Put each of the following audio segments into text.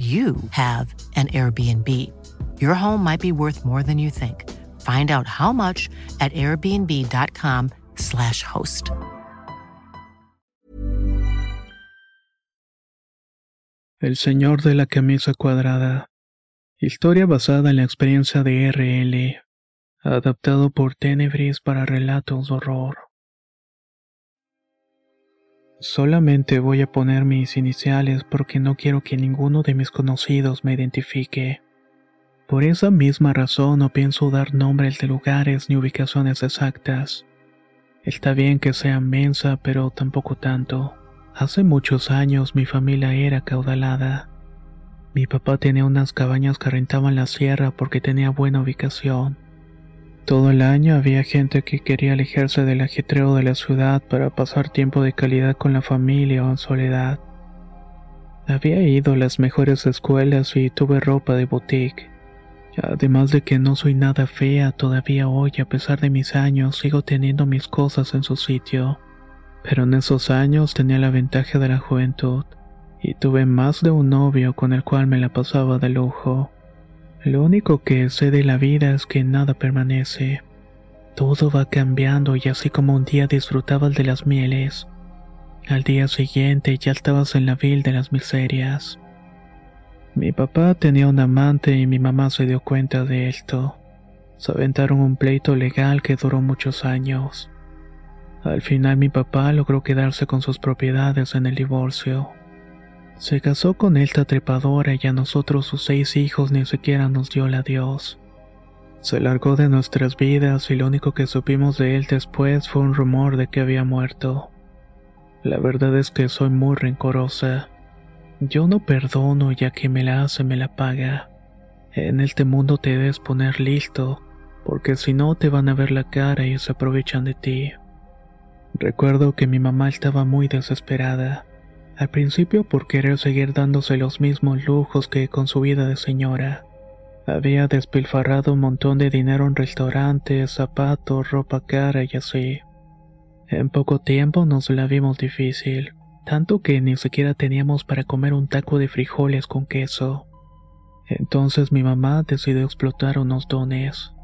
you have an Airbnb. Your home might be worth more than you think. Find out how much at airbnb.com/slash host. El Señor de la Camisa Cuadrada. Historia basada en la experiencia de RL. Adaptado por Tenebris para relatos de horror. Solamente voy a poner mis iniciales porque no quiero que ninguno de mis conocidos me identifique. Por esa misma razón no pienso dar nombres de lugares ni ubicaciones exactas. Está bien que sea mensa, pero tampoco tanto. Hace muchos años mi familia era caudalada. Mi papá tenía unas cabañas que rentaban la sierra porque tenía buena ubicación. Todo el año había gente que quería alejarse del ajetreo de la ciudad para pasar tiempo de calidad con la familia o en soledad. Había ido a las mejores escuelas y tuve ropa de boutique. Además de que no soy nada fea, todavía hoy, a pesar de mis años, sigo teniendo mis cosas en su sitio. Pero en esos años tenía la ventaja de la juventud, y tuve más de un novio con el cual me la pasaba de lujo. Lo único que sé de la vida es que nada permanece. Todo va cambiando y así como un día disfrutabas de las mieles, al día siguiente ya estabas en la vil de las miserias. Mi papá tenía un amante y mi mamá se dio cuenta de esto. Se aventaron un pleito legal que duró muchos años. Al final mi papá logró quedarse con sus propiedades en el divorcio. Se casó con esta trepadora y a nosotros sus seis hijos ni siquiera nos dio el adiós. Se largó de nuestras vidas y lo único que supimos de él después fue un rumor de que había muerto. La verdad es que soy muy rencorosa. Yo no perdono ya que me la hace me la paga. En este mundo te debes poner listo, porque si no te van a ver la cara y se aprovechan de ti. Recuerdo que mi mamá estaba muy desesperada. Al principio por querer seguir dándose los mismos lujos que con su vida de señora. Había despilfarrado un montón de dinero en restaurantes, zapatos, ropa cara y así. En poco tiempo nos la vimos difícil, tanto que ni siquiera teníamos para comer un taco de frijoles con queso. Entonces mi mamá decidió explotar unos dones.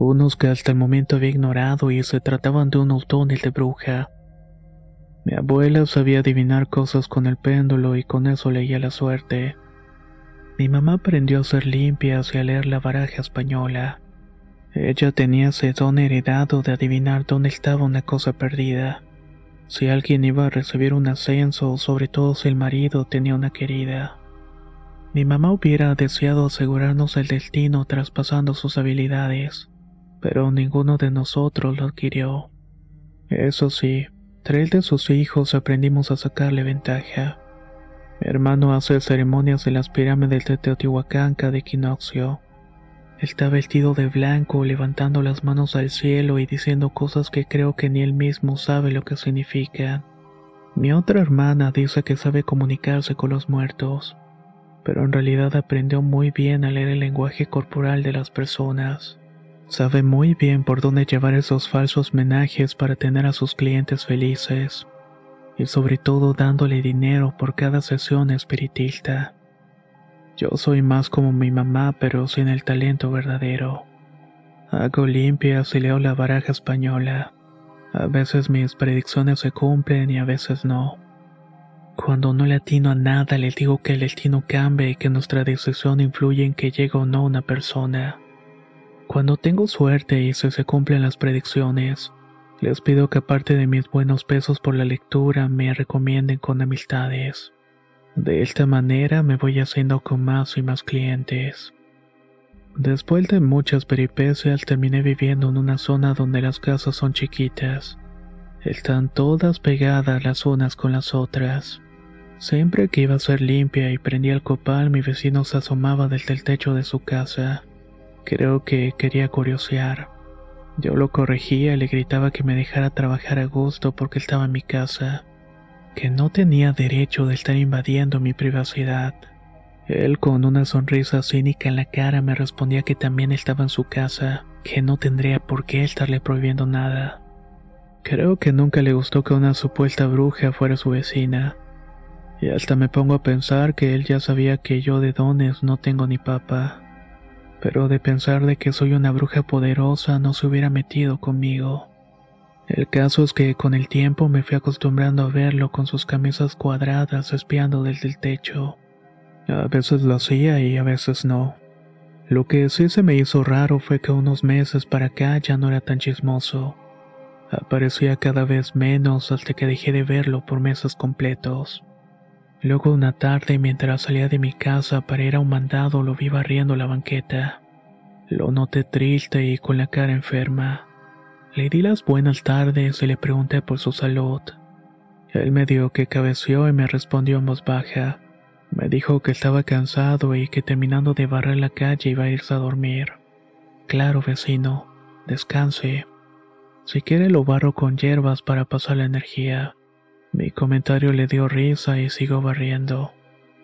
Unos que hasta el momento había ignorado y se trataban de unos dones de bruja. Mi abuela sabía adivinar cosas con el péndulo y con eso leía la suerte. Mi mamá aprendió a ser limpias y a leer la baraja española. Ella tenía ese don heredado de adivinar dónde estaba una cosa perdida. Si alguien iba a recibir un ascenso, sobre todo si el marido tenía una querida. Mi mamá hubiera deseado asegurarnos el destino traspasando sus habilidades, pero ninguno de nosotros lo adquirió. Eso sí, Tres de sus hijos aprendimos a sacarle ventaja. Mi hermano hace ceremonias de las pirámides de Teotihuacán cada equinoccio. Está vestido de blanco, levantando las manos al cielo y diciendo cosas que creo que ni él mismo sabe lo que significan. Mi otra hermana dice que sabe comunicarse con los muertos, pero en realidad aprendió muy bien a leer el lenguaje corporal de las personas. Sabe muy bien por dónde llevar esos falsos menajes para tener a sus clientes felices, y sobre todo dándole dinero por cada sesión espiritista. Yo soy más como mi mamá, pero sin el talento verdadero. Hago limpias y leo la baraja española. A veces mis predicciones se cumplen y a veces no. Cuando no le atino a nada, le digo que el destino cambia y que nuestra decisión influye en que llegue o no una persona. Cuando tengo suerte y se, se cumplen las predicciones, les pido que aparte de mis buenos pesos por la lectura me recomienden con amistades. De esta manera me voy haciendo con más y más clientes. Después de muchas peripecias terminé viviendo en una zona donde las casas son chiquitas. Están todas pegadas las unas con las otras. Siempre que iba a ser limpia y prendía el copal, mi vecino se asomaba desde el techo de su casa. Creo que quería curiosear. Yo lo corregía y le gritaba que me dejara trabajar a gusto porque estaba en mi casa, que no tenía derecho de estar invadiendo mi privacidad. Él con una sonrisa cínica en la cara me respondía que también estaba en su casa, que no tendría por qué estarle prohibiendo nada. Creo que nunca le gustó que una supuesta bruja fuera su vecina. Y hasta me pongo a pensar que él ya sabía que yo de dones no tengo ni papa pero de pensar de que soy una bruja poderosa no se hubiera metido conmigo. El caso es que con el tiempo me fui acostumbrando a verlo con sus camisas cuadradas espiando desde el techo. A veces lo hacía y a veces no. Lo que sí se me hizo raro fue que unos meses para acá ya no era tan chismoso. Aparecía cada vez menos hasta que dejé de verlo por meses completos. Luego una tarde mientras salía de mi casa para ir a un mandado lo vi barriendo la banqueta. Lo noté triste y con la cara enferma. Le di las buenas tardes y le pregunté por su salud. Él me dio que cabeció y me respondió en voz baja. Me dijo que estaba cansado y que terminando de barrer la calle iba a irse a dormir. Claro, vecino, descanse. Si quiere lo barro con hierbas para pasar la energía. Mi comentario le dio risa y sigo barriendo.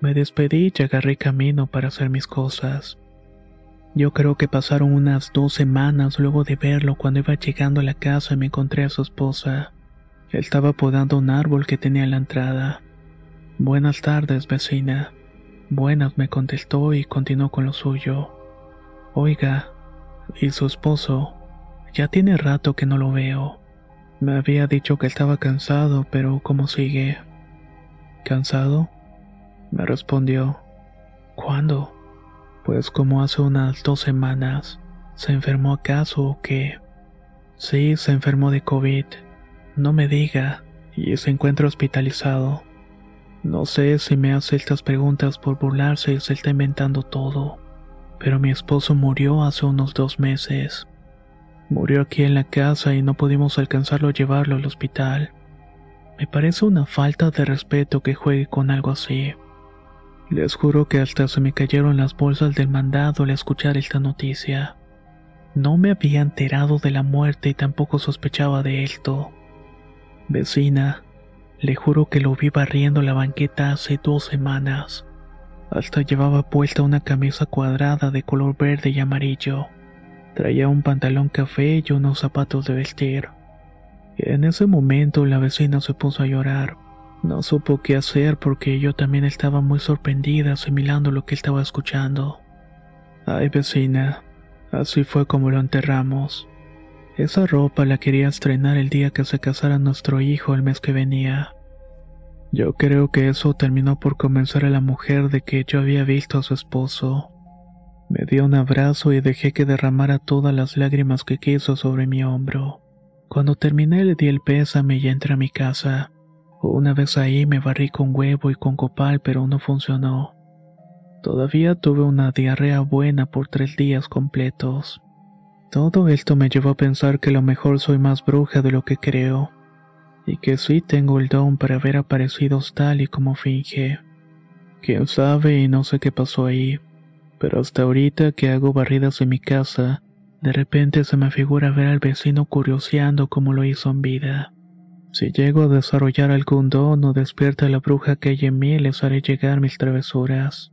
Me despedí y agarré camino para hacer mis cosas. Yo creo que pasaron unas dos semanas luego de verlo cuando iba llegando a la casa y me encontré a su esposa. Estaba podando un árbol que tenía en la entrada. Buenas tardes, vecina. Buenas, me contestó y continuó con lo suyo. Oiga, ¿y su esposo? Ya tiene rato que no lo veo. Me había dicho que estaba cansado, pero ¿cómo sigue? ¿Cansado? Me respondió. ¿Cuándo? Pues como hace unas dos semanas. ¿Se enfermó acaso o qué? Sí, se enfermó de COVID. No me diga. Y se encuentra hospitalizado. No sé si me hace estas preguntas por burlarse y se está inventando todo. Pero mi esposo murió hace unos dos meses. Murió aquí en la casa y no pudimos alcanzarlo a llevarlo al hospital. Me parece una falta de respeto que juegue con algo así. Les juro que hasta se me cayeron las bolsas del mandado al escuchar esta noticia. No me había enterado de la muerte y tampoco sospechaba de esto. Vecina, le juro que lo vi barriendo la banqueta hace dos semanas. Hasta llevaba puesta una camisa cuadrada de color verde y amarillo. Traía un pantalón café y unos zapatos de vestir. En ese momento la vecina se puso a llorar. No supo qué hacer porque yo también estaba muy sorprendida asimilando lo que estaba escuchando. Ay vecina, así fue como lo enterramos. Esa ropa la quería estrenar el día que se casara nuestro hijo el mes que venía. Yo creo que eso terminó por convencer a la mujer de que yo había visto a su esposo. Me dio un abrazo y dejé que derramara todas las lágrimas que quiso sobre mi hombro. Cuando terminé le di el pésame y entré a mi casa. Una vez ahí me barrí con huevo y con copal, pero no funcionó. Todavía tuve una diarrea buena por tres días completos. Todo esto me llevó a pensar que a lo mejor soy más bruja de lo que creo, y que sí tengo el don para ver aparecidos tal y como finge. Quién sabe y no sé qué pasó ahí, pero hasta ahorita que hago barridas en mi casa, de repente se me figura ver al vecino curioseando como lo hizo en vida. Si llego a desarrollar algún don o despierta la bruja que hay en mí, les haré llegar mis travesuras.